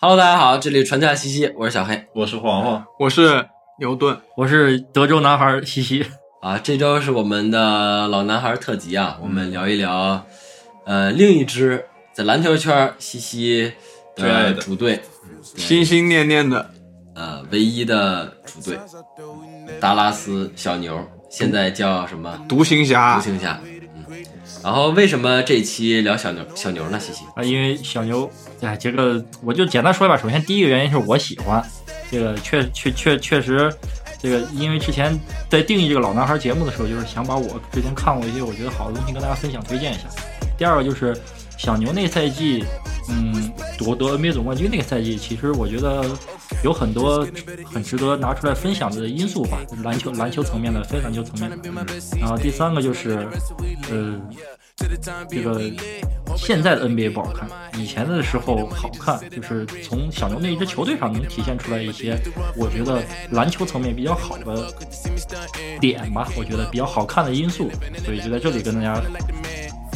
Hello，大家好，这里传家西西，我是小黑我是黄黄，我是牛顿，我是德州男孩西西。啊。这周是我们的老男孩特辑啊，我们聊一聊，呃，另一支在篮球圈西西的主队，心心念念的呃，唯一的主队达拉斯小牛，现在叫什么？独行侠独，行侠。然后为什么这一期聊小牛小牛呢？西西，啊，因为小牛，哎，这个我就简单说一吧。首先，第一个原因是我喜欢，这个确确确确实，这个因为之前在定义这个老男孩节目的时候，就是想把我之前看过一些我觉得好的东西跟大家分享推荐一下。第二个就是小牛那赛季，嗯，夺得 NBA 总冠军那个赛季，其实我觉得有很多很值得拿出来分享的因素吧，篮球篮球层面的，非篮球层面的。然后第三个就是，呃，这个现在的 NBA 不好看，以前的时候好看，就是从小牛那一支球队上能体现出来一些我觉得篮球层面比较好的点吧，我觉得比较好看的因素，所以就在这里跟大家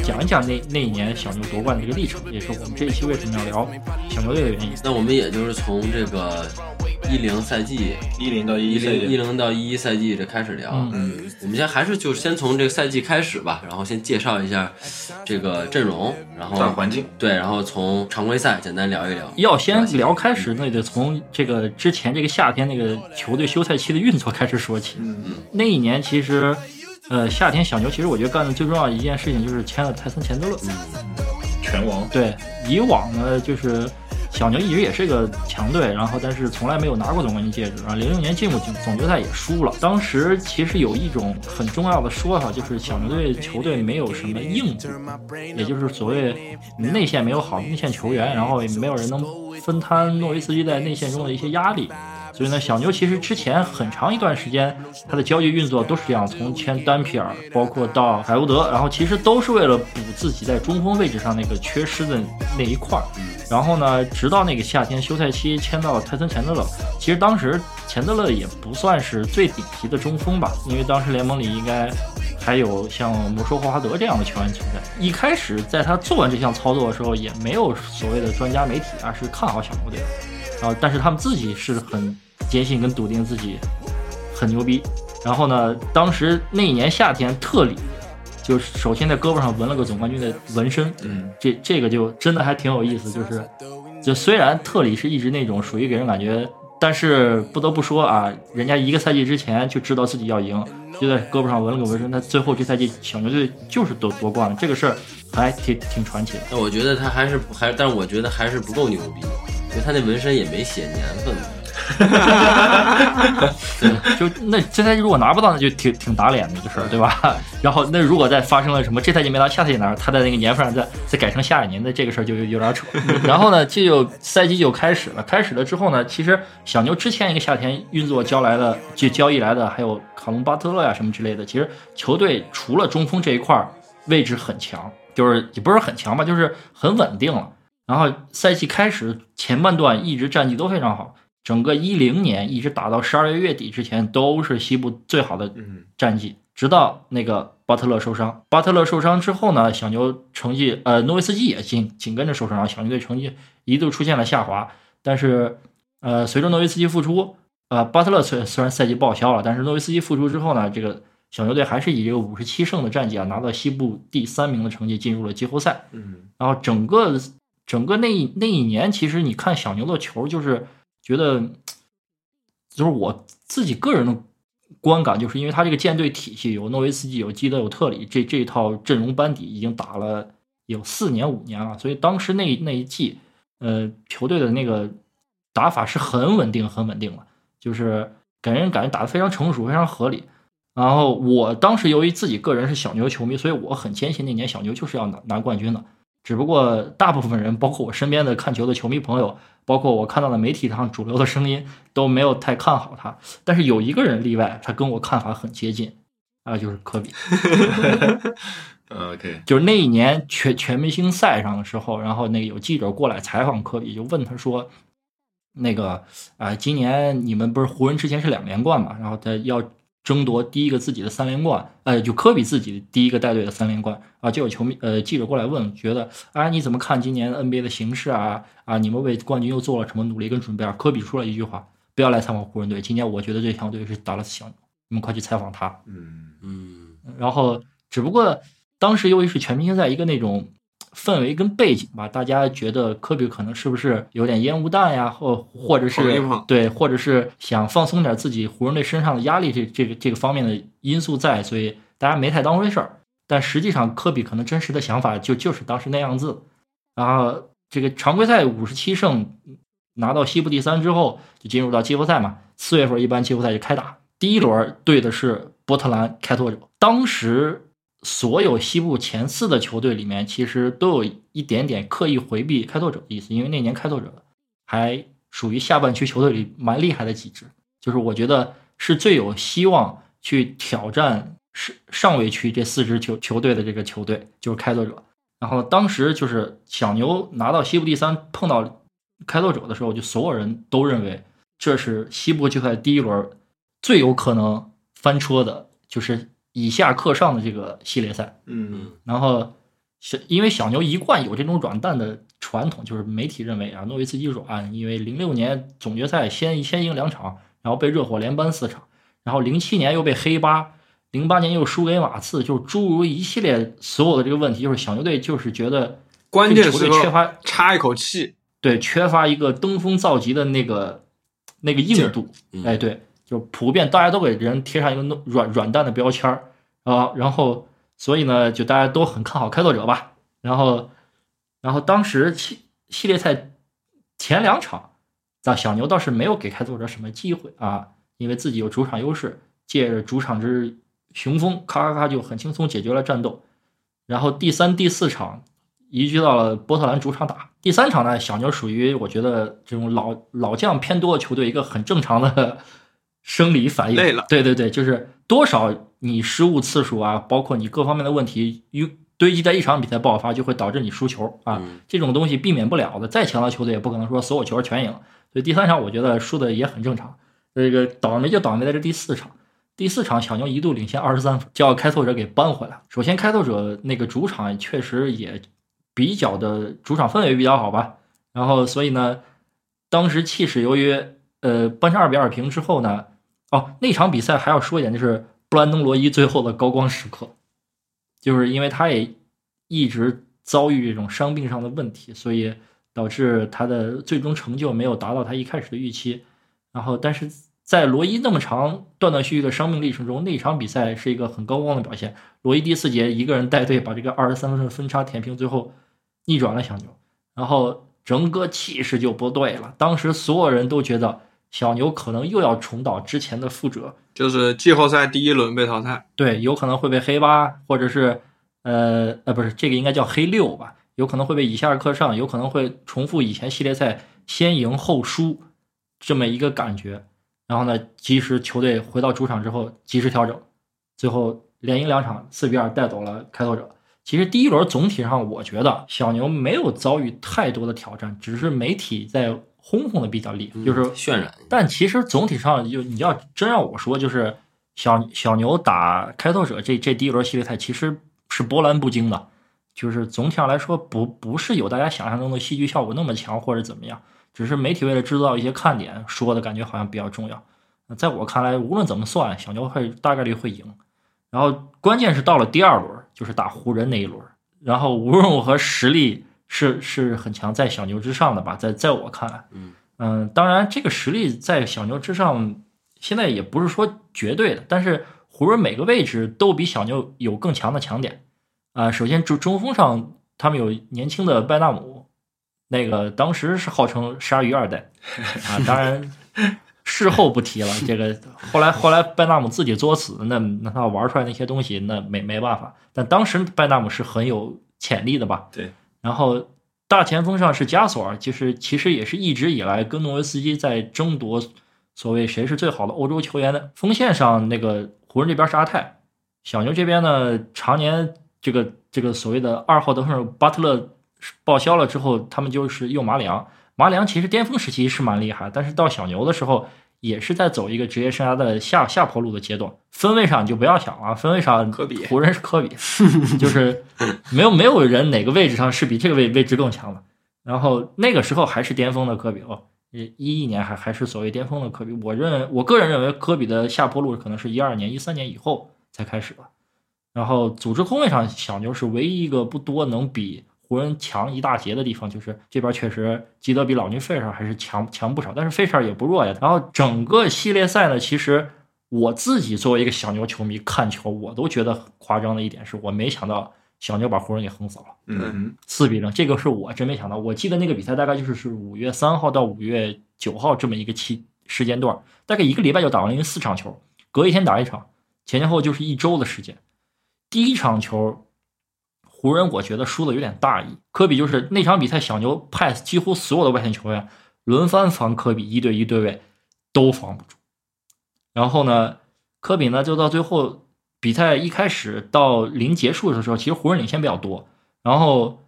讲一讲那那一年小牛夺冠的这个历程，也是我们这一期为什么要聊小牛队的原因。那我们也就是从这个一零赛季一零到一一赛季，零一零到一一赛季这开始聊。嗯我们先还是就先从这个赛季开始吧，然后先介绍一下这个阵容，然后环境，对，然后从常规赛简单聊一聊。要先聊开始，那得从这个之前这个夏天那个球队休赛期的运作开始说起。嗯，那一年其实，呃，夏天小牛其实我觉得干的最重要的一件事情就是签了泰森钱德勒。拳王，对，以往呢就是小牛一直也是个强队，然后但是从来没有拿过总冠军戒指。然后零六年进入总决赛也输了。当时其实有一种很重要的说法，就是小牛队球队没有什么硬度，也就是所谓内线没有好内线球员，然后也没有人能分摊诺维斯基在内线中的一些压力。所以呢，小牛其实之前很长一段时间，他的交易运作都是这样，从签丹皮尔，包括到海沃德，然后其实都是为了补自己在中锋位置上那个缺失的那一块儿。然后呢，直到那个夏天休赛期签到泰森钱德勒，其实当时钱德勒也不算是最顶级的中锋吧，因为当时联盟里应该还有像魔兽霍华德这样的球员存在。一开始在他做完这项操作的时候，也没有所谓的专家媒体啊是看好小牛队的。啊，但是他们自己是很坚信跟笃定自己很牛逼。然后呢，当时那一年夏天，特里就首先在胳膊上纹了个总冠军的纹身，嗯，这这个就真的还挺有意思。就是，就虽然特里是一直那种属于给人感觉，但是不得不说啊，人家一个赛季之前就知道自己要赢，就在胳膊上纹了个纹身。他最后这赛季小牛队就是夺夺冠了，这个事儿还挺挺传奇的。但我觉得他还是还，但是我觉得还是不够牛逼，因为他那纹身也没写年份嘛。对，就那这赛季如果拿不到，那就挺挺打脸的一个事儿，对吧？然后那如果再发生了什么，这赛季没拿，下赛季拿，他在那个年份上再再改成下一年，那这个事儿就有有点扯。然后呢，这就赛季就开始了，开始了之后呢，其实小牛之前一个夏天运作交来的，就交易来的还有卡隆巴特勒呀什么之类的，其实球队除了中锋这一块儿位置很强，就是也不是很强吧，就是很稳定了。然后赛季开始前半段一直战绩都非常好，整个一零年一直打到十二月月底之前都是西部最好的嗯战绩，直到那个巴特勒受伤。巴特勒受伤之后呢，小牛成绩呃诺维斯基也紧紧跟着受伤，然后小牛队成绩一度出现了下滑。但是呃随着诺维斯基复出，呃巴特勒虽虽然赛季报销了，但是诺维斯基复出之后呢，这个小牛队还是以这个五十七胜的战绩啊拿到西部第三名的成绩进入了季后赛。嗯，然后整个整个那一那一年，其实你看小牛的球，就是觉得，就是我自己个人的观感，就是因为他这个舰队体系有诺维斯基、有基德、有特里，这这一套阵容班底已经打了有四年五年了，所以当时那那一季，呃，球队的那个打法是很稳定、很稳定了，就是给人感觉打得非常成熟、非常合理。然后我当时由于自己个人是小牛球迷，所以我很坚信那年小牛就是要拿拿冠军的。只不过大部分人，包括我身边的看球的球迷朋友，包括我看到的媒体上主流的声音，都没有太看好他。但是有一个人例外，他跟我看法很接近，啊，就是科比。OK，就是那一年全全明星赛上的时候，然后那个有记者过来采访科比，就问他说：“那个啊、今年你们不是湖人之前是两连冠嘛？然后他要争夺第一个自己的三连冠，呃，就科比自己第一个带队的三连冠啊，就有球迷呃记者过来问，觉得啊你怎么看今年 NBA 的形势啊啊，你们为冠军又做了什么努力跟准备啊？科比说了一句话，不要来采访湖人队，今年我觉得最强队是达拉斯小牛，你们快去采访他。嗯，嗯然后只不过当时由于是全明星赛一个那种氛围跟背景吧，大家觉得科比可能是不是有点烟雾弹呀，或或者是对，或者是想放松点自己湖人队身上的压力这这个这个方面的因素在，所以大家没太当回事儿。但实际上，科比可能真实的想法就就是当时那样子。然后这个常规赛五十七胜拿到西部第三之后，就进入到季后赛嘛。四月份一般季后赛就开打，第一轮对的是波特兰开拓者。当时所有西部前四的球队里面，其实都有一点点刻意回避开拓者的意思，因为那年开拓者还属于下半区球队里蛮厉害的几支，就是我觉得是最有希望去挑战上上位区这四支球球队的这个球队，就是开拓者。然后当时就是小牛拿到西部第三，碰到开拓者的时候，就所有人都认为这是西部季后赛第一轮最有可能翻车的，就是以下克上的这个系列赛。嗯。然后小因为小牛一贯有这种软蛋的传统，就是媒体认为啊，诺维茨基软，因为零六年总决赛先先赢两场，然后被热火连扳四场，然后零七年又被黑八，零八年又输给马刺，就诸如一系列所有的这个问题，就是小牛队就是觉得关键时这个球队缺乏插一口气，对，缺乏一个登峰造极的那个那个硬度，嗯。哎，对，就普遍大家都给人贴上一个软软蛋的标签啊，然后所以呢，就大家都很看好开拓者吧，然后然后当时系系列赛前两场，那小牛倒是没有给开拓者什么机会啊，因为自己有主场优势，借着主场之雄风，咔咔咔就很轻松解决了战斗。然后第三、第四场移居到了波特兰主场打。第三场呢，小牛属于我觉得这种老老将偏多的球队一个很正常的生理反应。累了对对对，就是多少你失误次数啊，包括你各方面的问题，一堆积在一场比赛爆发，就会导致你输球啊。嗯这种东西避免不了的。再强的球队也不可能说所有球全赢，所以第三场我觉得输的也很正常。这个倒霉就倒霉在这第四场。第四场小牛一度领先二十三分，叫开拓者给扳回来。首先，开拓者那个主场确实也比较的主场氛围比较好吧。然后，所以呢，当时气势由于呃扳成二比二平之后呢，哦，那场比赛还要说一点，就是布兰登罗伊最后的高光时刻，就是因为他也一直遭遇这种伤病上的问题，所以导致他的最终成就没有达到他一开始的预期。然后，但是在罗伊那么长断断续续的伤病历程中，那场比赛是一个很高光的表现。罗伊第四节一个人带队把这个二十三分的分差填平，最后逆转了小牛，然后整个气势就不对了。当时所有人都觉得小牛可能又要重蹈之前的覆辙，就是季后赛第一轮被淘汰。对，有可能会被黑八，或者是呃呃，不是这个应该叫黑六吧，有可能会被以下克上，有可能会重复以前系列赛先赢后输这么一个感觉。然后呢，及时球队回到主场之后及时调整，最后连赢两场，四比二带走了开拓者。其实第一轮总体上，我觉得小牛没有遭遇太多的挑战，只是媒体在轰轰的比较厉害，就是渲染，但其实总体上，就你要真让我说，就是小小牛打开拓者这这第一轮系列赛其实是波澜不惊的，就是总体上来说不不是有大家想象中的戏剧效果那么强或者怎么样，只是媒体为了制造一些看点说的感觉好像比较重要。在我看来，无论怎么算，小牛会大概率会赢。然后关键是到了第二轮，就是打湖人那一轮，然后无论如何实力是是很强，在小牛之上的吧，在在我看来，嗯嗯，当然这个实力在小牛之上，现在也不是说绝对的，但是湖人每个位置都比小牛有更强的强点。啊、首先中中锋上，他们有年轻的拜纳姆，那个当时是号称鲨鱼二代啊，当然事后不提了。这个 后来后来拜纳姆自己作死，那那他玩出来那些东西，那没没办法。但当时拜纳姆是很有潜力的吧？对。然后大前锋上是加索尔，就是其实也是一直以来跟诺维斯基在争夺所谓谁是最好的欧洲球员的。锋线上那个湖人这边是阿泰，小牛这边呢常年这个这个所谓的二号得分手巴特勒报销了之后，他们就是用马里昂。马里昂其实巅峰时期是蛮厉害，但是到小牛的时候也是在走一个职业生涯的下下坡路的阶段。分位上你就不要想了，分位上科比湖人是科比，就是没有没有人哪个位置上是比这个位位置更强的。然后那个时候还是巅峰的科比哦，一一年还还是所谓巅峰的科比。我认为我个人认为科比的下坡路可能是一二年、一三年以后才开始的。然后组织空位上，小牛是唯一一个不多能比湖人强一大截的地方，就是这边确实基德比老尼费舍尔还是强强不少，但是费舍尔也不弱呀。然后整个系列赛呢，其实我自己作为一个小牛球迷看球，我都觉得很夸张的一点是我没想到小牛把湖人给横扫了。嗯，四比零，这个是我真没想到。我记得那个比赛大概就是是五月三号到五月九号这么一个期时间段，大概一个礼拜就打完，因为四场球，隔一天打一场，前前后后就是一周的时间。第一场球，湖人我觉得输的有点大意。科比就是那场比赛，小牛派几乎所有的外线球员轮番防科比，一对一对位都防不住。然后呢，科比呢就到最后比赛一开始到临结束的时候，其实湖人领先比较多。然后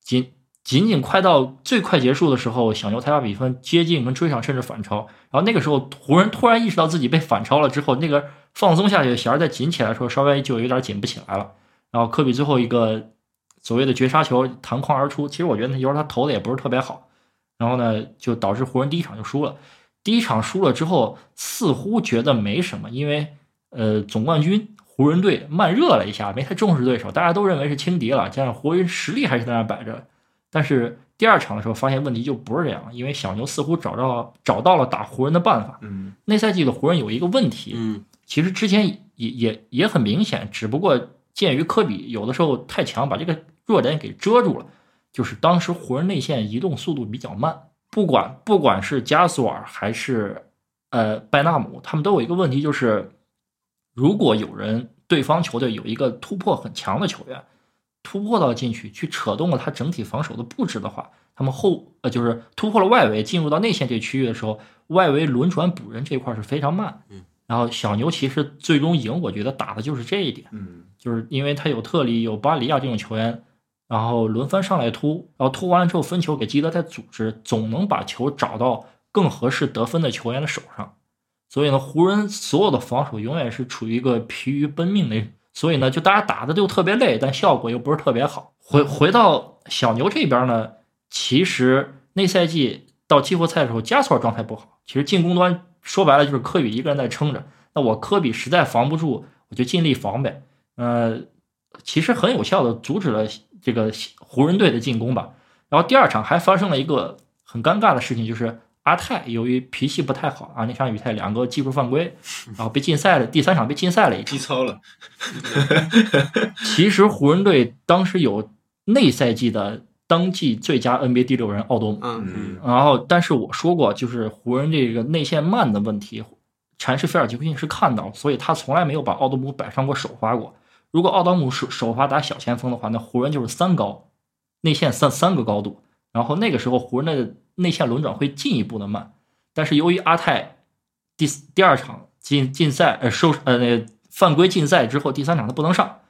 仅仅仅快到最快结束的时候，小牛才把比分接近跟追上，甚至反超。然后那个时候，湖人突然意识到自己被反超了之后，那个放松下去的弦儿再紧起来的时候，稍微就有点紧不起来了。然后科比最后一个所谓的绝杀球弹框而出，其实我觉得那球他投的也不是特别好。然后呢，就导致湖人第一场就输了。第一场输了之后，似乎觉得没什么，因为呃总冠军湖人队慢热了一下，没太重视对手，大家都认为是轻敌了，加上湖人实力还是在那摆着。但是第二场的时候，发现问题就不是这样，因为小牛似乎找到找到了打湖人的办法。嗯，那赛季的湖人有一个问题，嗯其实之前也也也很明显，只不过鉴于科比有的时候太强，把这个弱点给遮住了。就是当时湖人内线移动速度比较慢，不管不管是加索尔还是呃拜纳姆，他们都有一个问题，就是如果有人对方球队有一个突破很强的球员，突破到进去去扯动了他整体防守的布置的话，他们后呃就是突破了外围进入到内线这区域的时候，外围轮转补人这一块是非常慢。嗯，然后小牛其实最终赢，我觉得打的就是这一点。嗯，就是因为他有特里、有巴里亚这种球员，然后轮番上来突，然后突完了之后分球给基德再组织，总能把球找到更合适得分的球员的手上。所以呢，湖人所有的防守永远是处于一个疲于奔命的，所以呢，就大家打的就特别累，但效果又不是特别好。回回到小牛这边呢，其实那赛季到季后赛的时候，加索尔状态不好，其实进攻端说白了就是科比一个人在撑着。那我科比实在防不住，我就尽力防呗。呃，其实很有效的阻止了这个湖人队的进攻吧。然后第二场还发生了一个很尴尬的事情，就是阿泰由于脾气不太好啊，那场比赛两个技术犯规，然后被禁赛了。第三场被禁赛了一场基。操了，其实湖人队当时有内赛季的当季最佳 NBA 第六人奥多姆，嗯，嗯，然后但是我说过，就是湖人这个内线慢的问题，禅师菲尔杰克逊是看到，所以他从来没有把奥多姆摆上过首发过。如果奥多姆首首发打小前锋的话，那湖人就是三高，内线三三个高度，然后那个时候湖人的内线轮转会进一步的慢。但是由于阿泰第第二场禁禁赛呃受呃那犯规禁赛之后，第三场他不能上，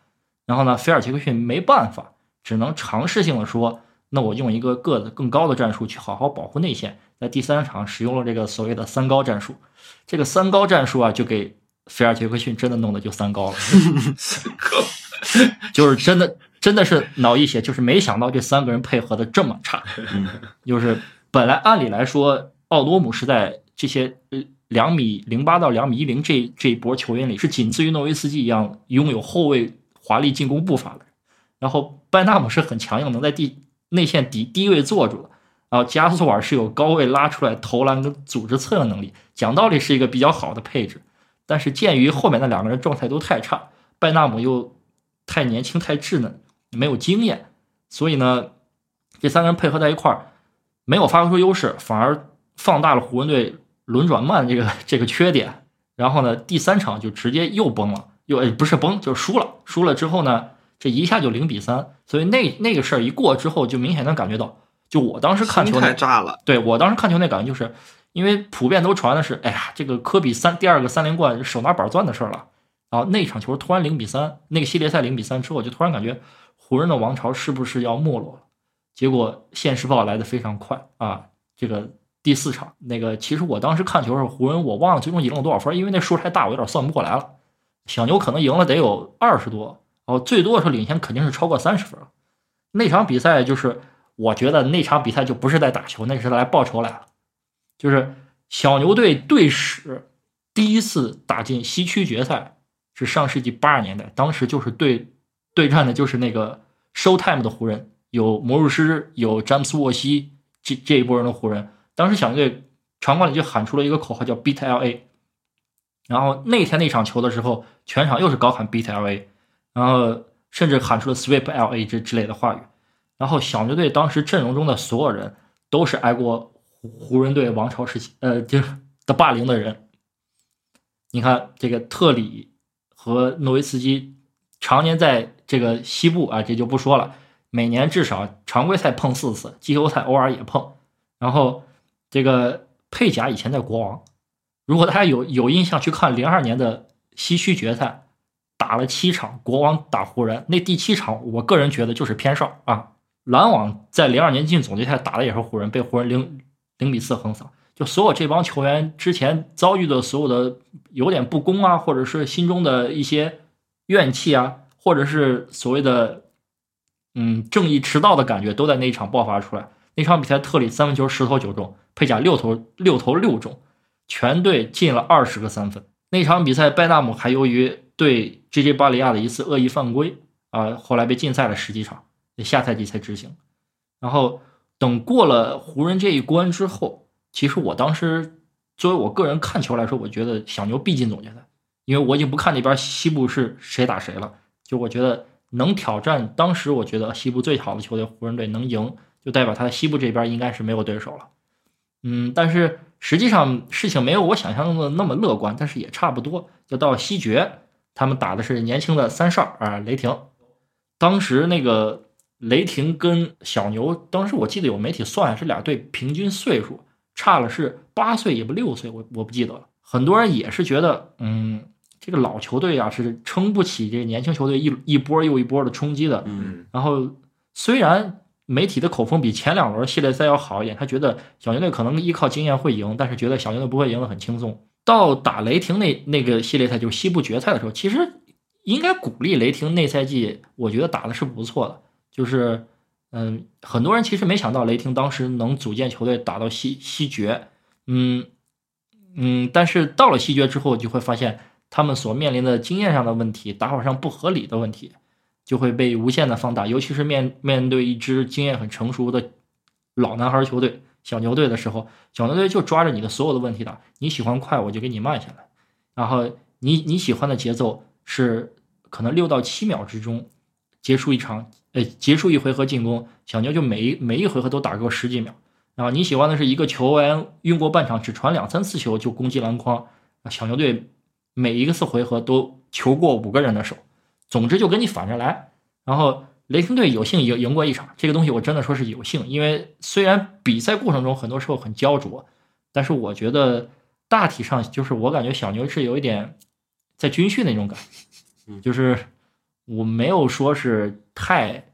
然后呢，菲尔杰克逊没办法，只能尝试性的说，那我用一个个子更高的战术去好好保护内线，在第三场使用了这个所谓的三高战术。这个三高战术啊，就给菲尔杰克逊真的弄得就三高了，就是真的真的是脑溢血，就是没想到这三个人配合的这么差。就是本来按理来说，奥多姆是在这些呃两米零八到两米一零这这一波球员里，是仅次于诺维斯基一样拥有后卫华丽进攻步伐的。然后班纳姆是很强硬，能在地内线底低位坐住的。然后加索尔是有高位拉出来投篮跟组织策应能力，讲道理是一个比较好的配置。但是鉴于后面那两个人状态都太差，拜纳姆又太年轻太稚嫩，没有经验，所以呢，这三个人配合在一块儿，没有发挥出优势，反而放大了湖人队轮转慢这个这个缺点。然后呢，第三场就直接又崩了，又哎不是崩就是输了。输了之后呢，这一下就零比三。所以那那个事儿一过之后，就明显能感觉到，就我当时看球那太炸了，对我当时看球那感觉就是，因为普遍都传的是，哎呀，这个科比三第二个三连冠手拿板钻的事儿了。然后那场球突然零比三，那个系列赛零比三之后，我就突然感觉湖人的王朝是不是要没落了？结果现实报来的非常快啊，这个第四场那个，其实我当时看球的时候，湖人我忘了最终赢了多少分，因为那数太大，我有点算不过来了。小牛可能赢了得有二十多，哦，最多的时候领先肯定是超过三十分了。那场比赛就是，我觉得那场比赛就不是在打球，那是来报仇来了。就是小牛队队史第一次打进西区决赛是上世纪八十年代，当时就是对对战的就是那个 Showtime 的湖人，有魔术师，有詹姆斯沃西这这一波人的湖人。当时小牛队场馆里就喊出了一个口号叫 Beat LA，然后那天那场球的时候，全场又是高喊 Beat LA，然后甚至喊出了 Sweep LA 这之类的话语。然后小牛队当时阵容中的所有人都是挨过湖人队王朝时期呃就是的霸凌的人。你看这个特里和诺维茨基常年在这个西部啊，这就不说了，每年至少常规赛碰四次，季后赛偶尔也碰。然后这个佩贾以前在国王，如果大家有有印象去看零二年的西区决赛，打了七场，国王打湖人，那第七场我个人觉得就是偏少啊。篮网在零二年进总决赛打的也是湖人，被湖人零零比四横扫。就所有这帮球员之前遭遇的所有的有点不公啊，或者是心中的一些怨气啊，或者是所谓的嗯正义迟到的感觉，都在那一场爆发出来。那场比赛，特里三分球十投九中，佩贾六投六投六中，全队进了二十个三分。那场比赛，拜纳姆还由于对 J.J. 巴里亚的一次恶意犯规啊、后来被禁赛了十几场，下赛季才执行。然后等过了湖人这一关之后，其实我当时作为我个人看球来说，我觉得小牛必进总决赛，因为我已经不看那边西部是谁打谁了，就我觉得能挑战当时我觉得西部最好的球队湖人队能赢，就代表他在西部这边应该是没有对手了。嗯，但是实际上事情没有我想象中的那么乐观，但是也差不多。就到西决，他们打的是年轻的三少啊，雷霆。当时那个雷霆跟小牛，当时我记得有媒体算是俩队平均岁数差了是八岁也不六岁，我我不记得了。很多人也是觉得，嗯，这个老球队啊是撑不起这个年轻球队一一波又一波的冲击的。嗯然后虽然媒体的口风比前两轮系列赛要好一点，他觉得小牛队可能依靠经验会赢，但是觉得小牛队不会赢得很轻松。到打雷霆那那个系列赛，就是西部决赛的时候，其实应该鼓励雷霆那赛季，我觉得打的是不错的。就是，嗯，很多人其实没想到雷霆当时能组建球队打到西西决，嗯嗯，但是到了西决之后，就会发现他们所面临的经验上的问题，打法上不合理的问题，就会被无限的放大。尤其是面面对一支经验很成熟的老男孩球队小牛队的时候，小牛队就抓着你的所有的问题打。你喜欢快，我就给你慢下来。然后你你喜欢的节奏是可能六到七秒之中结束一场，呃，结束一回合进攻，小牛就每一每一回合都打够十几秒。然后你喜欢的是一个球员运过半场只传两三次球就攻击篮筐，小牛队每一个次回合都球过五个人的手。总之就跟你反着来。然后雷霆队有幸赢赢过一场，这个东西我真的说是有幸，因为虽然比赛过程中很多时候很焦灼，但是我觉得大体上就是我感觉小牛是有一点在军训那种感就是我没有说是太，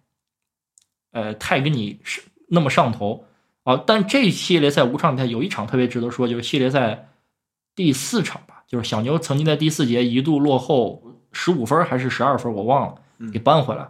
呃，太跟你是那么上头啊。但这系列赛五场比赛有一场特别值得说，就是系列赛第四场吧，就是小牛曾经在第四节一度落后十五分还是十二分，我忘了，给扳回来。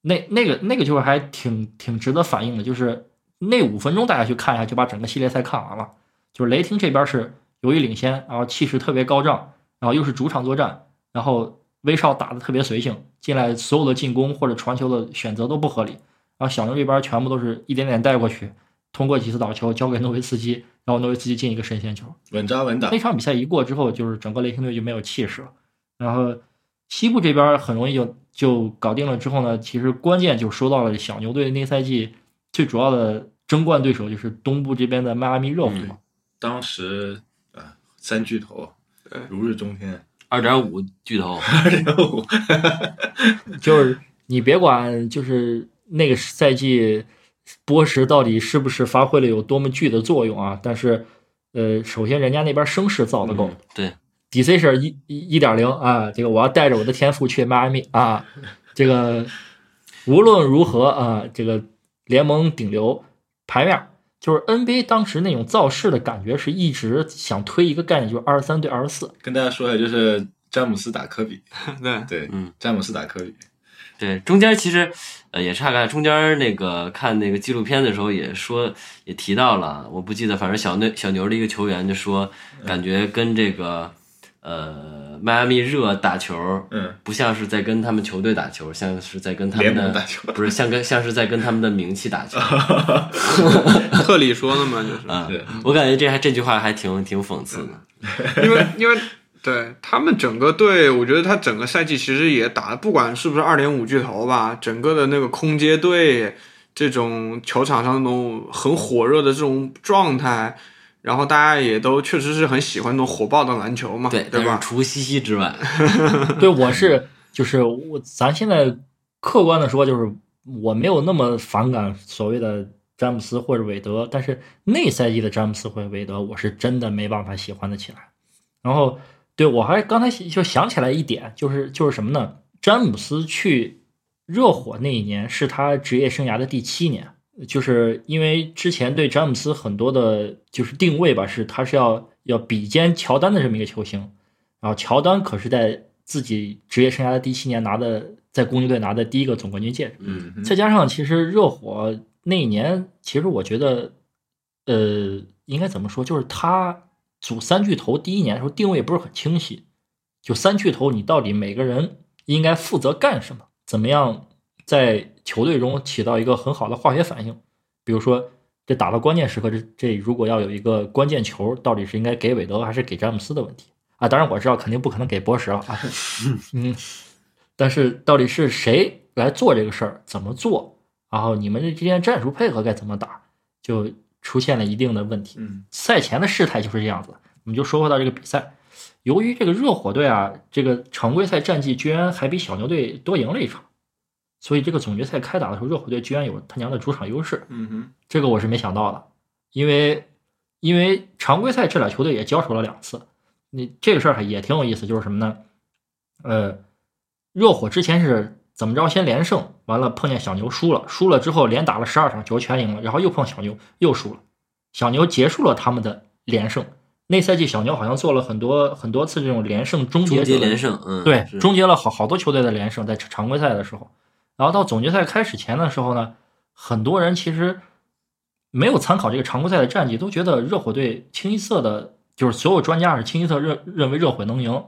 那那个那个就是还挺挺值得反映的，就是那五分钟大家去看一下，就把整个系列赛看完了。就是雷霆这边是由于领先，然后气势特别高涨，然后又是主场作战，然后威少打的特别随性，进来所有的进攻或者传球的选择都不合理。然后小牛这边全部都是一点点带过去，通过几次倒球交给诺维斯基，然后诺维斯基进一个神仙球。稳扎稳打那。场比赛一过之后，就是整个雷霆队就没有气势了。然后西部这边很容易就就搞定了之后呢，其实关键就收到了小牛队那赛季最主要的争冠对手就是东部这边的迈阿密热火嘛。当时啊，三巨头如日中天，二点五巨头，二点五。就是你别管就是那个赛季波什到底是不是发挥了有多么巨的作用啊，但是呃，首先人家那边声势造的够。嗯对，DC 是一一一点零啊，这个我要带着我的天赋去迈阿密啊，这个无论如何啊，这个联盟顶流牌面，就是 NBA 当时那种造势的感觉，是一直想推一个概念，就是二十三对二十四。跟大家说一下，就是詹姆斯打科比，对，对，嗯，詹姆斯打科比，对，中间其实呃也差开，中间那个看那个纪录片的时候也说也提到了，我不记得，反正小那小牛的一个球员就说，感觉跟这个呃迈阿密热打球，嗯，不像是在跟他们球队打球，像是在跟他们的打球。不是像跟像是在跟他们的名气打球。特里说的嘛，就是。啊对。我感觉这还这句话还挺挺讽刺的。因为因为对他们整个队，我觉得他整个赛季其实也打的，不管是不是二点五巨头吧，整个的那个空接队这种球场上那种很火热的这种状态，然后大家也都确实是很喜欢那种火爆的篮球嘛，对，对吧？除西西之外，对，我是就是我，咱现在客观的说，就是我没有那么反感所谓的詹姆斯或者韦德，但是那赛季的詹姆斯或者韦德，我是真的没办法喜欢的起来。然后，对我还刚才就想起来一点，就是就是什么呢？詹姆斯去热火那一年是他职业生涯的第七年，就是因为之前对詹姆斯很多的，就是定位吧，是他是要要比肩乔丹的这么一个球星，然后乔丹可是在自己职业生涯的第七年拿的，在公牛队拿的第一个总冠军戒指，再加上其实热火那一年，其实我觉得，呃，应该怎么说，就是他组三巨头第一年的时候定位也不是很清晰，就三巨头你到底每个人应该负责干什么，怎么样在球队中起到一个很好的化学反应，比如说。这打到关键时刻，这这如果要有一个关键球，到底是应该给韦德还是给詹姆斯的问题啊？当然我知道肯定不可能给博什了啊，嗯，但是到底是谁来做这个事儿，怎么做，然后你们这之间战术配合该怎么打，就出现了一定的问题。嗯赛前的事态就是这样子。我们就说回到这个比赛，由于这个热火队啊，这个常规赛战绩居然还比小牛队多赢了一场，所以这个总决赛开打的时候，热火队居然有他娘的主场优势。嗯哼，这个我是没想到的，因为因为常规赛这俩球队也交手了两次，你这个事儿也挺有意思，就是什么呢？呃，热火之前是怎么着先连胜，完了碰见小牛输了，输了之后连打了十二场球全赢了，然后又碰小牛又输了，小牛结束了他们的连胜。那赛季小牛好像做了很多很多次这种连胜终结终结者连胜，嗯，对，终结了好好多球队的连胜，在常规赛的时候，然后到总决赛开始前的时候呢，很多人其实没有参考这个常规赛的战绩，都觉得热火队清一色的，就是所有专家是清一色认认为热火能赢，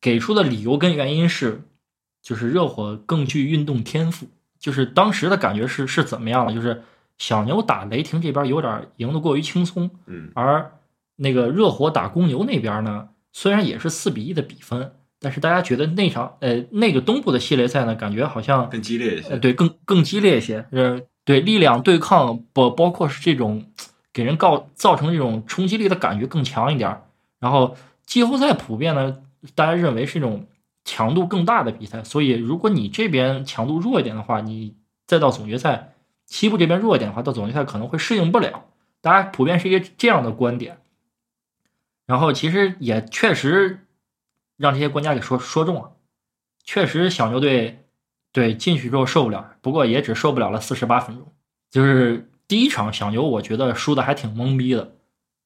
给出的理由跟原因是，就是热火更具运动天赋，就是当时的感觉是是怎么样的？就是小牛打雷霆这边有点赢得过于轻松，嗯。而那个热火打公牛那边呢，虽然也是四比一的比分，但是大家觉得那场呃那个东部的系列赛呢，感觉好像更激烈一些。呃对更更激烈一些，呃对力量对抗包包括是这种给人告造成这种冲击力的感觉更强一点儿。然后季后赛普遍呢，大家认为是一种强度更大的比赛，所以如果你这边强度弱一点的话，你再到总决赛，西部这边弱一点的话，到总决赛可能会适应不了。大家普遍是一个这样的观点。然后其实也确实让这些官家给说说中了，确实小牛队对进去之后受不了，不过也只受不了了四十八分钟。就是第一场小牛，我觉得输的还挺懵逼的。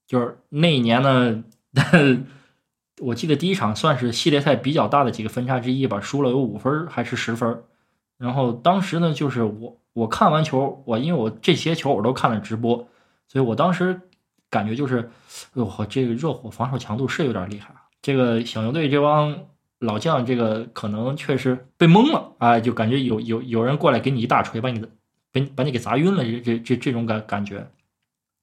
就是那一年呢，我记得第一场算是系列赛比较大的几个分差之一吧，输了有五分还是十分。然后当时呢，就是我我看完球，我因为我这些球我都看了直播，所以我当时感觉就是，哎呦呵，这个热火防守强度是有点厉害。这个小牛队这帮老将，这个可能确实被蒙了啊，就感觉有有有人过来给你一大锤，把你的把你把你给砸晕了，这这这这种感感觉。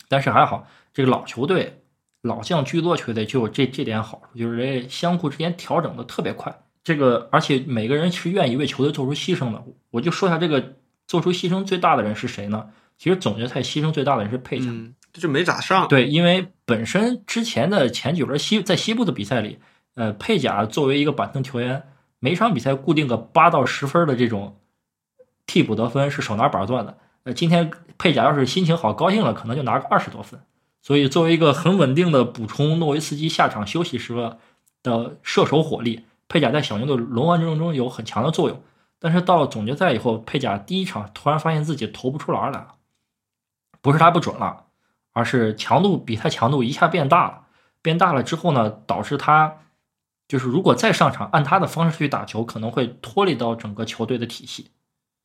但是还好，这个老球队、老将居多球队就有这这点好处，就是这相互之间调整的特别快。这个而且每个人是愿意为球队做出牺牲的。我就说一下这个做出牺牲最大的人是谁呢？其实总决赛牺牲最大的人是佩贾。嗯，这就没咋上。对，因为本身之前的前几轮西在西部的比赛里，呃，佩贾作为一个板凳球员，每场比赛固定个八到十分的这种替补得分是手拿板攥的。呃，今天佩贾要是心情好、高兴了，可能就拿个二十多分。所以作为一个很稳定的补充诺维斯基下场休息时的射手火力，佩贾在小牛的轮换阵容中有很强的作用。但是到了总决赛以后，佩贾第一场突然发现自己投不出篮来了，不是他不准了。而是强度比他强度一下变大了。变大了之后呢，导致他就是如果再上场按他的方式去打球，可能会脱离到整个球队的体系。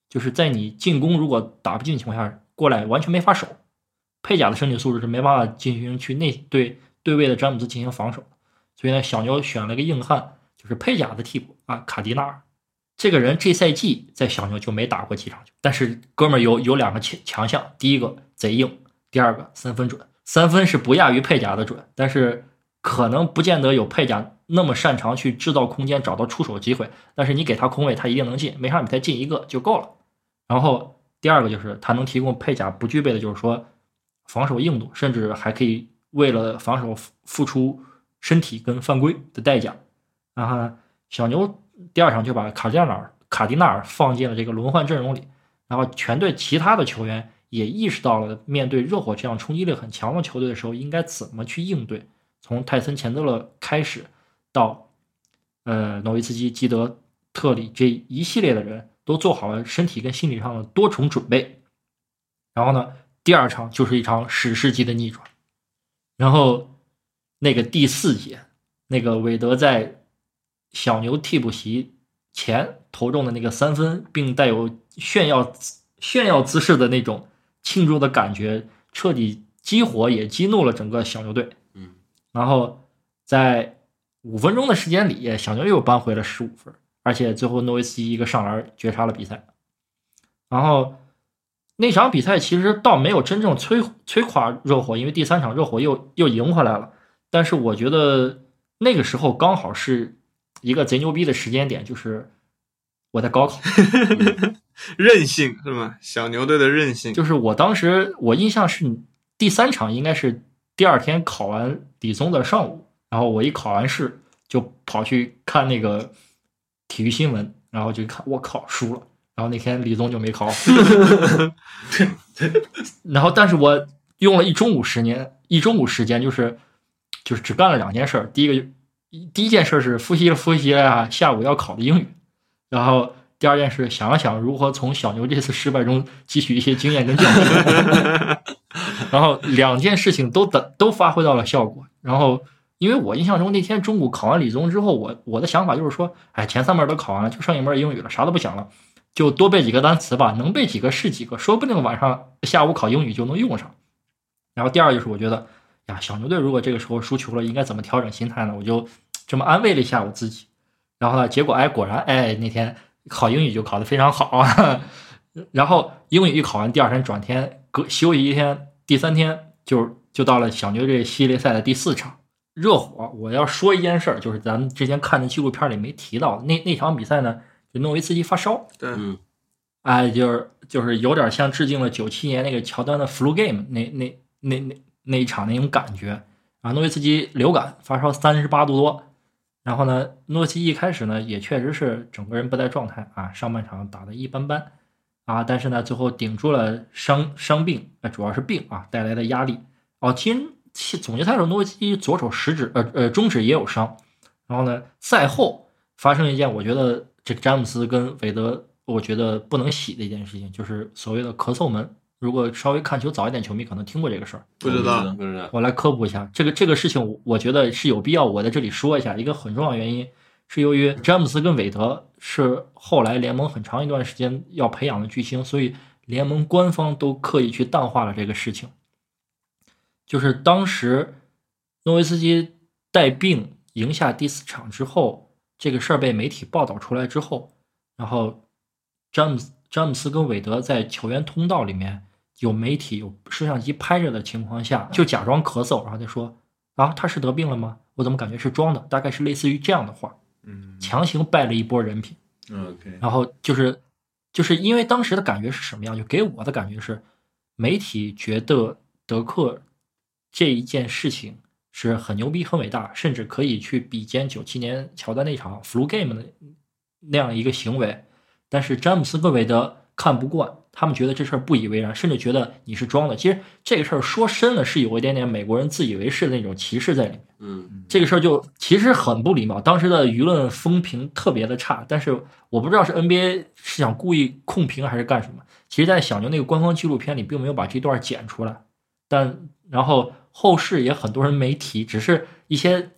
就是在你进攻如果打不进情况下，过来完全没法守。佩贾的身体素质是没办法进行去内对对位的詹姆斯进行防守，所以呢，小牛选了个硬汉，就是佩贾的替补啊，卡迪纳尔。这个人这赛季在小牛就没打过几场球，但是哥们有有两个强强项，第一个贼硬，第二个三分准。三分是不亚于佩贾的准，但是可能不见得有佩贾那么擅长去制造空间、找到出手机会。但是你给他空位，他一定能进，每场比赛进一个就够了。然后第二个就是他能提供佩贾不具备的，就是说防守硬度，甚至还可以为了防守付付出身体跟犯规的代价。然后小牛第二场就把卡迪纳尔卡迪纳尔放进了这个轮换阵容里，然后全队其他的球员也意识到了面对热火这样冲击力很强的球队的时候，应该怎么去应对。从泰森钱德勒开始，到呃诺维茨基、基德、特里这一系列的人都做好了身体跟心理上的多重准备。然后呢，第二场就是一场史诗级的逆转。然后那个第四节，那个韦德在小牛替补席前投中的那个三分，并带有炫耀炫耀姿势的那种庆祝的感觉，彻底激活也激怒了整个小牛队。嗯，然后在五分钟的时间里，小牛又扳回了十五分，而且最后诺维斯基一个上篮绝杀了比赛。然后那场比赛其实倒没有真正摧摧垮热火，因为第三场热火又又赢回来了。但是我觉得那个时候刚好是一个贼牛逼的时间点，就是我在高考，任性是吗？小牛队的任性，就是我当时我印象是第三场应该是第二天考完理综的上午，然后我一考完试就跑去看那个体育新闻，然后就看我靠输了，然后那天理综就没考。好，然后但是我用了一中午时间，一中午时间就是就是只干了两件事儿，第一个就第一件事是复习了复习了呀下午要考的英语，然后第二件事想了想如何从小牛这次失败中汲取一些经验跟教训，然后两件事情都得都发挥到了效果。然后因为我印象中那天中午考完理综之后，我我的想法就是说，哎，前三门都考完了，就剩一门英语了，啥都不想了，就多背几个单词吧，能背几个是几个，说不定晚上下午考英语就能用上。然后第二就是我觉得呀，小牛队如果这个时候输球了，应该怎么调整心态呢？我就这么安慰了一下我自己。然后呢，结果哎，果然哎，那天考英语就考得非常好啊。然后英语一考完，第二天转天隔休息一天，第三天就就到了小牛这系列赛的第四场。热火，我要说一件事儿，就是咱们之前看的纪录片里没提到，那那场比赛呢，就诺维茨基发烧，对，嗯哎，就是就是有点像致敬了九七年那个乔丹的 flu game 那那那那那一场那种感觉啊。诺维茨基流感发烧三十八度多，然后呢，诺基一开始呢也确实是整个人不在状态啊，上半场打的一般般啊，但是呢最后顶住了伤伤病，呃主要是病啊带来的压力。哦，其实其总结赛的时候诺基左手食指呃呃中指也有伤，然后呢赛后发生一件我觉得这个詹姆斯跟韦德。我觉得不能洗的一件事情，就是所谓的咳嗽门。如果稍微看球早一点，球迷可能听过这个事儿。不知道，不知道，我来科普一下，这个这个事情我，我觉得是有必要我在这里说一下。一个很重要的原因是由于詹姆斯跟韦德是后来联盟很长一段时间要培养的巨星，所以联盟官方都刻意去淡化了这个事情。就是当时诺维斯基带病赢下第四场之后，这个事儿被媒体报道出来之后，然后。詹姆斯詹姆斯跟韦德在球员通道里面有媒体有摄像机拍着的情况下，就假装咳嗽，然后就说：“啊，他是得病了吗？我怎么感觉是装的？”大概是类似于这样的话，嗯强行败了一波人品。，OK，然后就是就是因为当时的感觉是什么样？就给我的感觉是，媒体觉得德克这一件事情是很牛逼、很伟大，甚至可以去比肩九七年乔丹那场 flu game 的那样一个行为。但是詹姆斯跟韦德看不惯，他们觉得这事儿不以为然，甚至觉得你是装的。其实这个事儿说深了是有一点点美国人自以为是的那种歧视在里面。嗯这个事儿就其实很不礼貌，当时的舆论风评特别的差。但是我不知道是 NBA 是想故意控评还是干什么。其实，在小牛那个官方纪录片里，并没有把这段剪出来。但然后后世也很多人没提，只是一些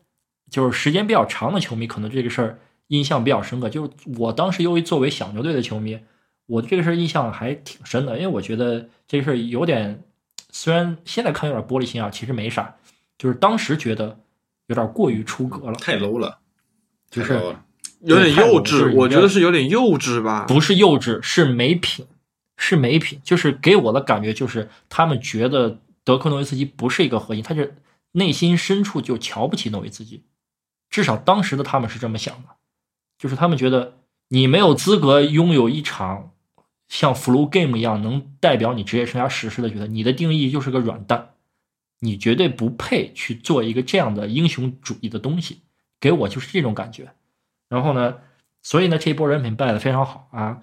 就是时间比较长的球迷可能这个事儿印象比较深刻。就是我当时由于作为小牛队的球迷，我对这个事儿印象还挺深的，因为我觉得这个事儿有点，虽然现在看有点玻璃心啊，其实没啥，就是当时觉得有点过于出格了，太 low 了，就是有点幼稚，我觉得是有点幼稚吧。不是幼稚，是没品，是没品。就是给我的感觉就是他们觉得德克诺维茨基不是一个核心，他是内心深处就瞧不起诺维茨基，至少当时的他们是这么想的，就是他们觉得你没有资格拥有一场像 Flow game 一样能代表你职业生涯史诗的角色，你的定义就是个软蛋，你绝对不配去做一个这样的英雄主义的东西，给我就是这种感觉。然后呢，所以呢，这一波人品败得非常好啊。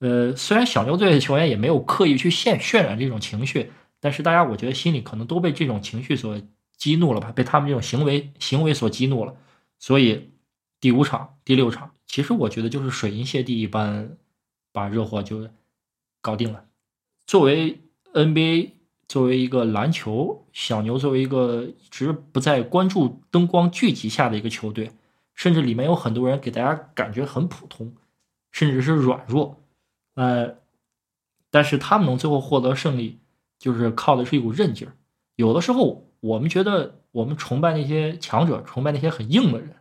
呃，虽然小牛队的球员也没有刻意去渲渲染这种情绪，但是大家我觉得心里可能都被这种情绪所激怒了吧，被他们这种行为行为所激怒了。所以第五场、第六场，其实我觉得就是水银泻地一般，把热火就搞定了。作为 NBA，作为一个篮球，小牛作为一个一直不在关注灯光聚集下的一个球队，甚至里面有很多人给大家感觉很普通，甚至是软弱，呃，但是他们能最后获得胜利，就是靠的是一股韧劲儿。有的时候我们觉得我们崇拜那些强者，崇拜那些很硬的人，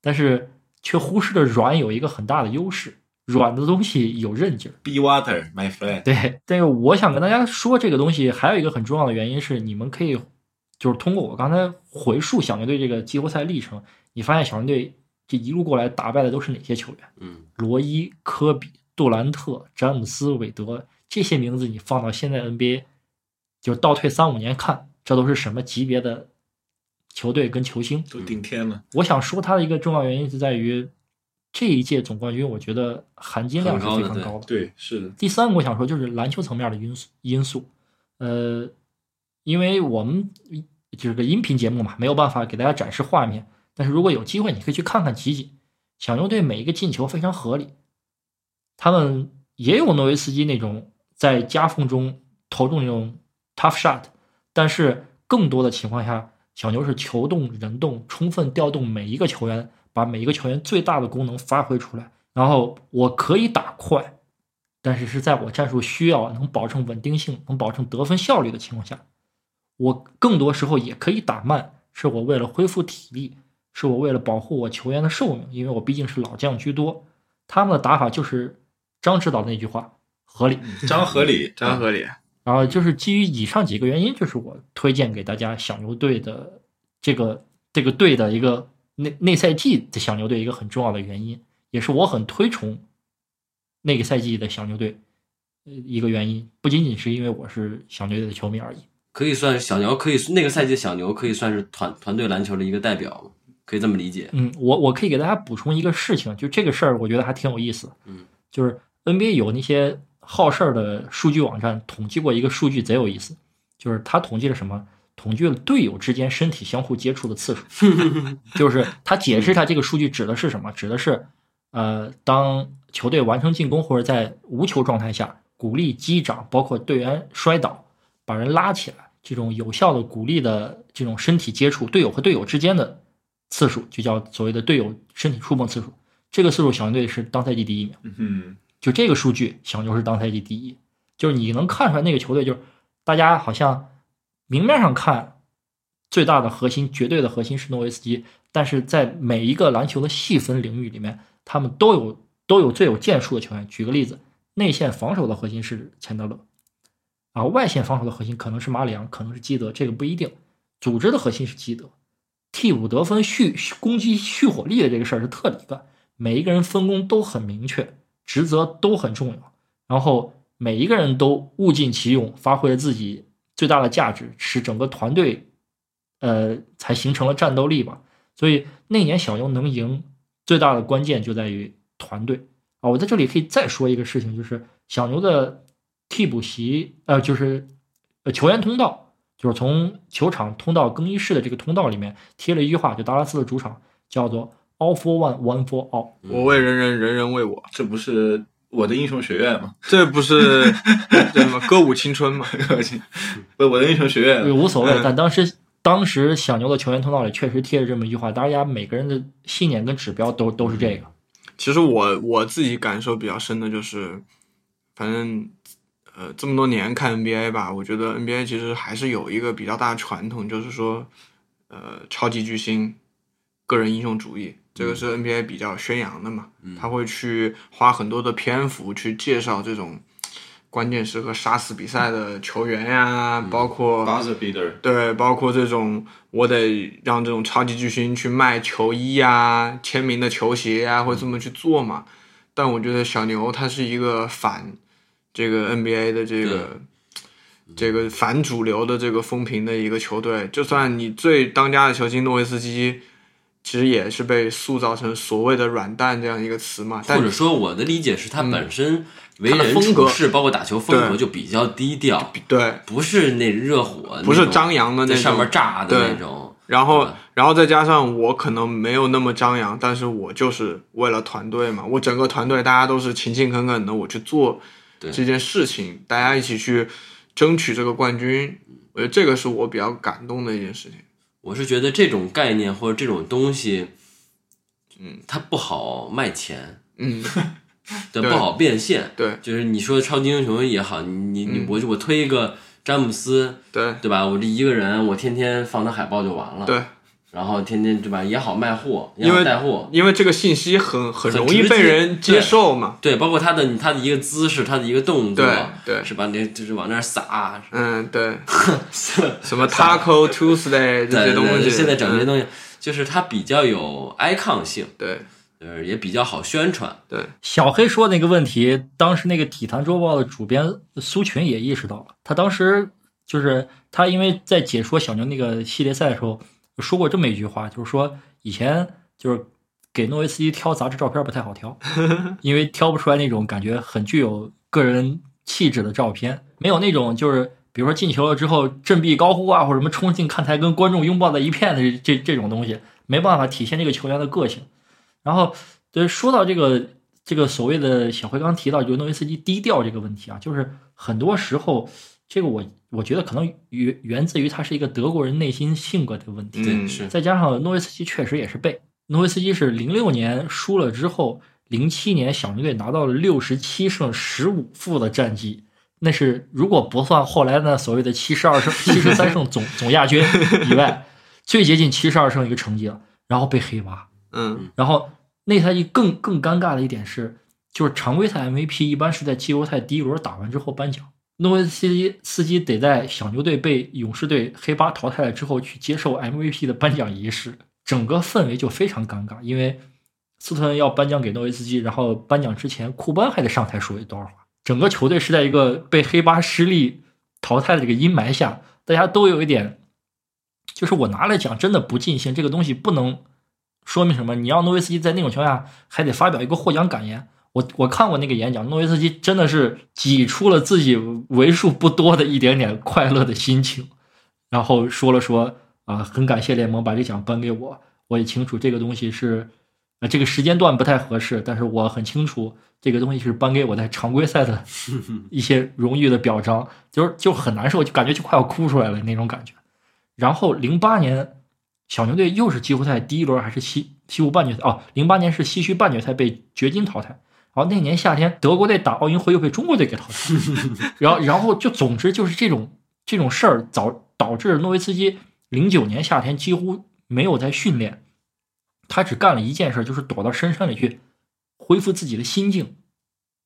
但是却忽视了软有一个很大的优势，软的东西有韧劲儿。Be water, my friend。对，但是我想跟大家说这个东西，还有一个很重要的原因是，你们可以就是通过我刚才回述小牛队这个季后赛历程，你发现小牛队这一路过来打败的都是哪些球员？嗯，罗伊、科比、杜兰特、詹姆斯、韦德这些名字，你放到现在 NBA，就倒退三五年看，这都是什么级别的球队跟球星？都顶天了，我想说它的一个重要原因是在于这一届总冠军，我觉得含金量是非常高的。对，是的，第三个我想说就是篮球层面的因素因素，呃，因为我们就是个音频节目嘛，没有办法给大家展示画面，但是如果有机会，你可以去看看集锦。小牛队每一个进球非常合理，他们也有诺维斯基那种在夹缝中投中那种 tough shot，但是更多的情况下，小牛是球动人动，充分调动每一个球员，把每一个球员最大的功能发挥出来。然后我可以打快，但是是在我战术需要能保证稳定性、能保证得分效率的情况下，我更多时候也可以打慢，是我为了恢复体力，是我为了保护我球员的寿命，因为我毕竟是老将居多。他们的打法就是张指导那句话，合理。张合理，张合理。然后就是基于以上几个原因，就是我推荐给大家小牛队的这个这个队的一个内内赛季的小牛队一个很重要的原因，也是我很推崇那个赛季的小牛队呃一个原因，不仅仅是因为我是小牛队的球迷而已。可以算小牛，可以那个赛季小牛可以算是团团队篮球的一个代表，可以这么理解。嗯，我我可以给大家补充一个事情，就这个事儿，我觉得还挺有意思。嗯，就是 NBA 有那些好事儿的数据网站统计过一个数据，贼有意思，就是他统计了什么？统计了队友之间身体相互接触的次数。就是他解释一下这个数据指的是什么？指的是，呃，当球队完成进攻或者在无球状态下，鼓励击掌，包括队员摔倒，把人拉起来，这种有效的鼓励的这种身体接触，队友和队友之间的次数，就叫所谓的队友身体触碰次数。这个次数，小牛队是当赛季第一名。嗯，就这个数据，小牛是当赛季第一。就是你能看出来那个球队，就是大家好像明面上看最大的核心、绝对的核心是诺维斯基，但是在每一个篮球的细分领域里面，他们都有都有最有建树的球员。举个例子，内线防守的核心是钱德勒，啊，外线防守的核心可能是马里昂，可能是基德，这个不一定。组织的核心是基德，替补得分、续攻击、续火力的这个事儿是特里干。每一个人分工都很明确，职责都很重要，然后每一个人都物尽其用，发挥了自己最大的价值，使整个团队，呃，才形成了战斗力吧。所以那年小牛能赢，最大的关键就在于团队啊。我在这里可以再说一个事情，就是小牛的替补席，呃，就是呃球员通道，就是从球场通到更衣室的这个通道里面贴了一句话，就达拉斯的主场叫做 “All for one, one for all”。我为人人，人人为我。这不是我的英雄学院嘛，这不是叫什么歌舞青春吗？不，我的英雄学院无所谓嗯。但当时当时小牛的球员通道里确实贴着这么一句话，大家每个人的信念跟指标都都是这个。其实我我自己感受比较深的就是，反正呃这么多年看 NBA 吧，我觉得 NBA 其实还是有一个比较大的传统，就是说呃超级巨星、个人英雄主义，这个是 NBA 比较宣扬的嘛。他会去花很多的篇幅去介绍这种关键时刻杀死比赛的球员呀，包括 buzzer beater，对，包括这种我得让这种超级巨星去卖球衣呀、签名的球鞋呀，会这么去做嘛。但我觉得小牛他是一个反这个 NBA 的这个这个反主流的这个风评的一个球队。就算你最当家的球星诺维斯基，其实也是被塑造成所谓的软蛋这样一个词嘛。但或者说我的理解是他本身为人风格处事，包括打球风格就比较低调，对，不是那热火，不是张扬的那种在上面炸的那种。然后，然后再加上我可能没有那么张扬，但是我就是为了团队嘛，我整个团队大家都是勤勤恳恳的，我去做这件事情，大家一起去争取这个冠军，我觉得这个是我比较感动的一件事情。我是觉得这种概念或者这种东西，嗯，它不好卖钱，嗯，对，不好变现。对就是你说超级英雄也好，你你我我推一个詹姆斯，对对吧？我这一个人，我天天放他海报就完了。对，然后天天对吧，也好卖货，也因为好带货。因为这个信息很很很容易被人接受嘛。对，包括他的他的一个姿势，他的一个动作，对对是吧？你就是往那儿撒，嗯，对，什么 Taco Tuesday 这些东西，对对现在整这些嗯东西，就是它比较有 icon 性，对呃，也比较好宣传。对，小黑说那个问题，当时那个《体坛周报》的主编苏群也意识到了。他当时就是他因为在解说小牛那个系列赛的时候说过这么一句话，就是说以前就是给诺维斯基挑杂志照片不太好挑，因为挑不出来那种感觉很具有个人气质的照片，没有那种就是比如说进球了之后振臂高呼啊，或者什么冲进看台跟观众拥抱在一片的这这种东西，没办法体现这个球员的个性。然后，对，说到这个这个所谓的小辉刚提到就是诺维斯基低调这个问题啊，就是很多时候，这个我我觉得可能源源自于他是一个德国人内心性格的问题，对，嗯是。再加上诺维斯基确实也是背，诺维斯基是零六年输了之后，零七年小牛队拿到了六十七胜十五负的战绩，那是如果不算后来那所谓的七十二胜、七十三胜总 总亚军以外，最接近七十二胜一个成绩了，然后被黑挖。嗯。然后那赛季更更尴尬的一点是，就是常规赛 MVP 一般是在季后赛第一轮打完之后颁奖，诺维斯基斯基得在小牛队被勇士队黑八淘汰了之后去接受 MVP 的颁奖仪式，整个氛围就非常尴尬，因为斯特恩要颁奖给诺维斯基，然后颁奖之前库班还得上台说一段话，整个球队是在一个被黑八失利淘汰的这个阴霾下，大家都有一点，就是我拿了奖真的不尽兴，这个东西不能。说明什么？你让诺维斯基在那种情况下还得发表一个获奖感言。我我看过那个演讲，诺维斯基真的是挤出了自己为数不多的一点点快乐的心情，然后说了说啊，很感谢联盟把这奖颁给我。我也清楚这个东西是，呃，这个时间段不太合适，但是我很清楚这个东西是颁给我在常规赛的 一些荣誉的表彰，就是就很难受，就感觉就快要哭出来了那种感觉。然后零八年。小牛队又是季后赛第一轮还是西西部半决赛？哦，零八年是西区半决赛被掘金淘汰。然后那年夏天，德国队打奥运会又被中国队给淘汰。然后，然后就总之就是这种这种事儿，导导致诺维茨基零九年夏天几乎没有在训练，他只干了一件事，就是躲到深山里去恢复自己的心境，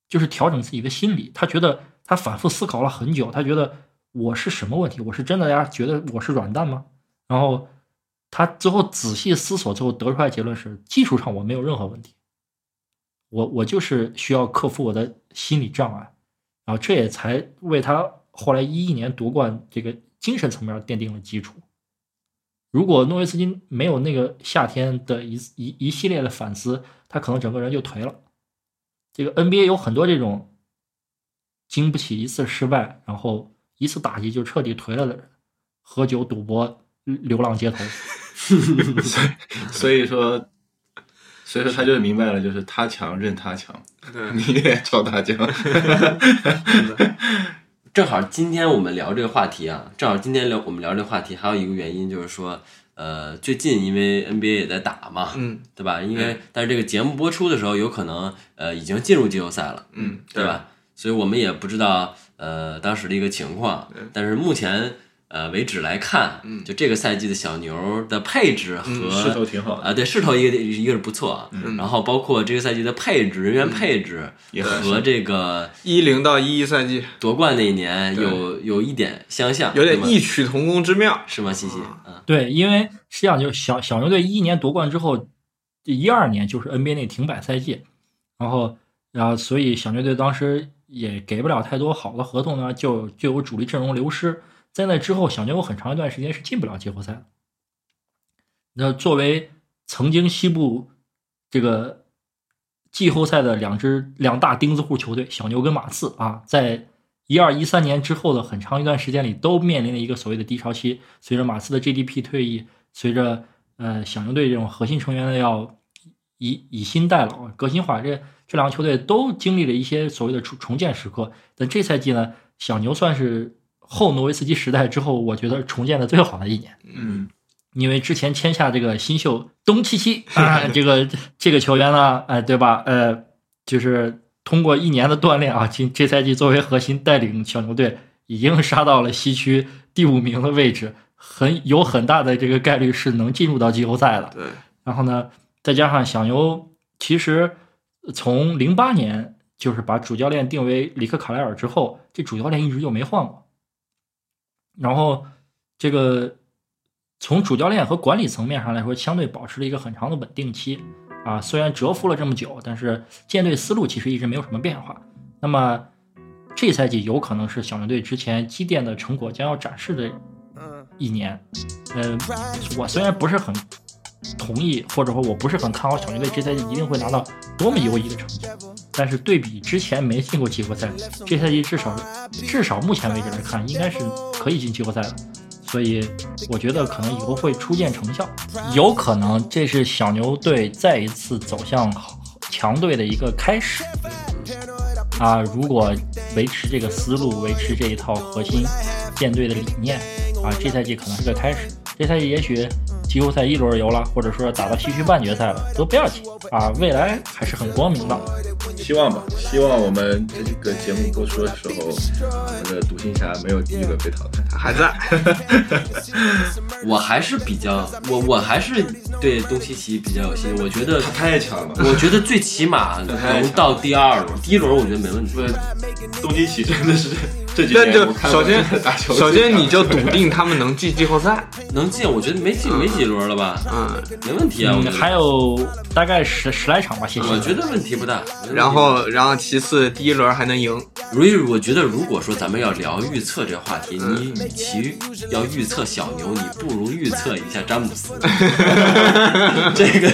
就是调整自己的心理。他觉得他反复思考了很久，他觉得我是什么问题？我是真的大家？觉得我是软蛋吗？然后。他最后仔细思索最后得出来结论是：技术上我没有任何问题，我我就是需要克服我的心理障碍，然后这也才为他后来一一年夺冠这个精神层面奠定了基础。如果诺维斯基没有那个夏天的一一一系列的反思，他可能整个人就颓了。这个 NBA 有很多这种经不起一次失败，然后一次打击就彻底颓了的人，喝酒、赌博。流浪街头，所以说，所所以说他就是明白了，就是他强任他强，对，你也照他强。正好今天我们聊这个话题啊，正好今天聊我们聊这个话题，还有一个原因就是说，呃，最近因为 NBA 也在打嘛，嗯，对吧？因为但是这个节目播出的时候，有可能呃已经进入季后赛了，嗯，对吧？所以我们也不知道呃当时的一个情况，但是目前呃为止来看，就这个赛季的小牛的配置和势头挺好的啊，对势头一个一个是不错啊，然后包括这个赛季的配置、人员配置也和这个一零到一一赛季夺冠那一年有有一点相像，有点异曲同工之妙。是吗？西西，嗯，对，因为实际上就小小牛队一一年夺冠之后，一二年就是 NBA 那停摆赛季，然后然后所以小牛队当时也给不了太多好的合同呢，就就有主力阵容流失。在那之后，小牛有很长一段时间是进不了季后赛。那作为曾经西部这个季后赛的两支两大钉子户球队，小牛跟马刺啊，在一二一三年之后的很长一段时间里，都面临了一个所谓的低潮期。随着马刺的 GDP 退役，随着呃小牛队这种核心成员的要以以新代老、革新化，这这两个球队都经历了一些所谓的重重建时刻。但这赛季呢，小牛算是后诺维斯基时代之后，我觉得重建的最好的一年。嗯，因为之前签下这个新秀东契奇啊，这个这个球员呢，哎，对吧？呃，就是通过一年的锻炼啊，今这赛季作为核心带领小牛队已经杀到了西区第五名的位置，很有很大的这个概率是能进入到季后赛的。对，然后呢，再加上小牛其实从零八年就是把主教练定为里克卡莱尔之后，这主教练一直就没换过。然后这个从主教练和管理层面上来说，相对保持了一个很长的稳定期啊。虽然蛰伏了这么久，但是舰队思路其实一直没有什么变化。那么这赛季有可能是小牛队之前积淀的成果将要展示的一年。呃，我虽然不是很同意，或者说我不是很看好小牛队这赛季一定会拿到多么优异的成绩，但是对比之前没进过季后赛，这赛季至少至少目前为止来看，应该是可以进季后赛的。所以我觉得可能以后会初见成效，有可能这是小牛队再一次走向强队的一个开始。啊，如果维持这个思路，维持这一套核心舰队的理念，啊，这赛季可能是个开始。这赛季也许季后赛一轮游了，或者说打到西区半决赛了，都不要紧啊，未来还是很光明的。希望吧，希望我们这个节目播出的时候，我们的独行侠没有第一轮被淘汰。还在，我还是比较，我我还是对东契奇比较有信心。我觉得他太强了，我觉得最起码 能到第二轮，第一轮我觉得没问题。东契奇真的是这几但就我看首先打球首先你就 笃定他们能进季后赛，能进，我觉得没进没几轮了吧，嗯，没问题啊。我觉嗯，得还有大概十十来场吧，谢谢。我觉得问题不大。然后然后其次第一轮还能赢，如我觉得如果说咱们要聊预测这个话题，你与其要预测小牛，你不如预测一下詹姆斯。这个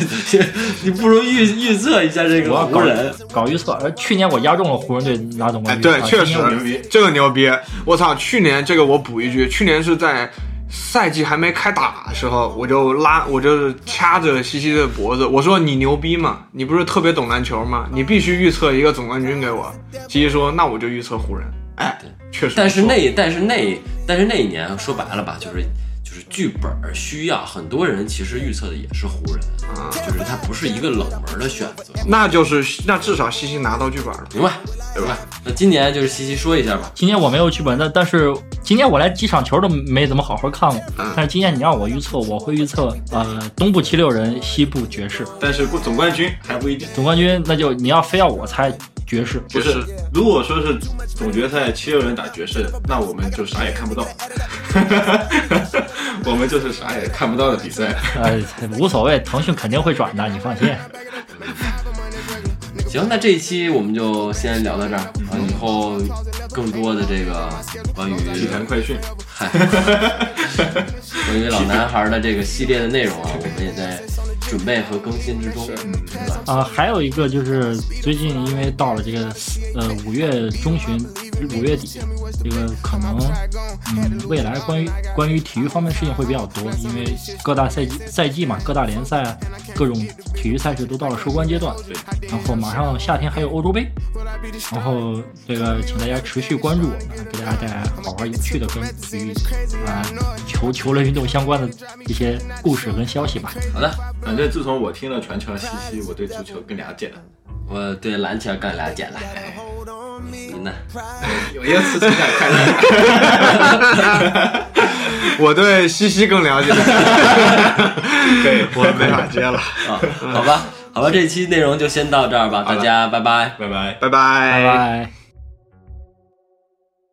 你不如预预测一下这个我要搞湖人。搞预测，呃，去年我压中了湖人队拿总冠哎，军，对，啊确今年我实这个牛逼，我操！去年这个我补一句，去年是在赛季还没开打的时候，我就拉，我就掐着西西的脖子，我说你牛逼嘛，你不是特别懂篮球吗？你必须预测一个总冠军给我。西西说，那我就预测湖人。哎，确实，但是那但是那但是那一年说白了吧，就是就是剧本需要，很多人其实预测的也是湖人，啊就是它不是一个冷门的选择，那就是那至少西西拿到剧本了。明白对吧？那今年就是西西说一下吧。今年我没有剧本，那但是今年我连几场球都没怎么好好看过。嗯但是今年你让我预测，我会预测呃东部七六人，西部爵士但是不总冠军还不一定。总冠军，那就你要非要我猜爵士，不是，如果说是总决赛七六人打爵士，那我们就啥也看不到，我们就是啥也看不到的比赛。呃 无所谓，腾讯肯定会转的，你放心。行，那这一期我们就先聊到这儿啊，以后更多的这个关于体坛快讯，嗨，关于老男孩的这个系列的内容啊，我们也在准备和更新之中，嗯对吧？啊、还有一个就是最近因为到了这个呃五月中旬，五月底，这个可能嗯未来关于关于体育方面的事情会比较多，因为各大赛季赛季嘛，各大联赛啊，各种体育赛事都到了收官阶段，对，然后马上夏天还有欧洲杯，然后这个请大家持续关注我们，给大家带来好玩有趣的跟体育啊球球类运动相关的一些故事跟消息吧。好的，反正自从我听了传球西西，我对足球更了解了。我对篮球更了解了。你呢？有一次情感快乐。我对西西更了解了，对，我没法接了，啊，好吧，好吧，这期内容就先到这儿吧，大家拜拜。拜拜。拜拜拜拜。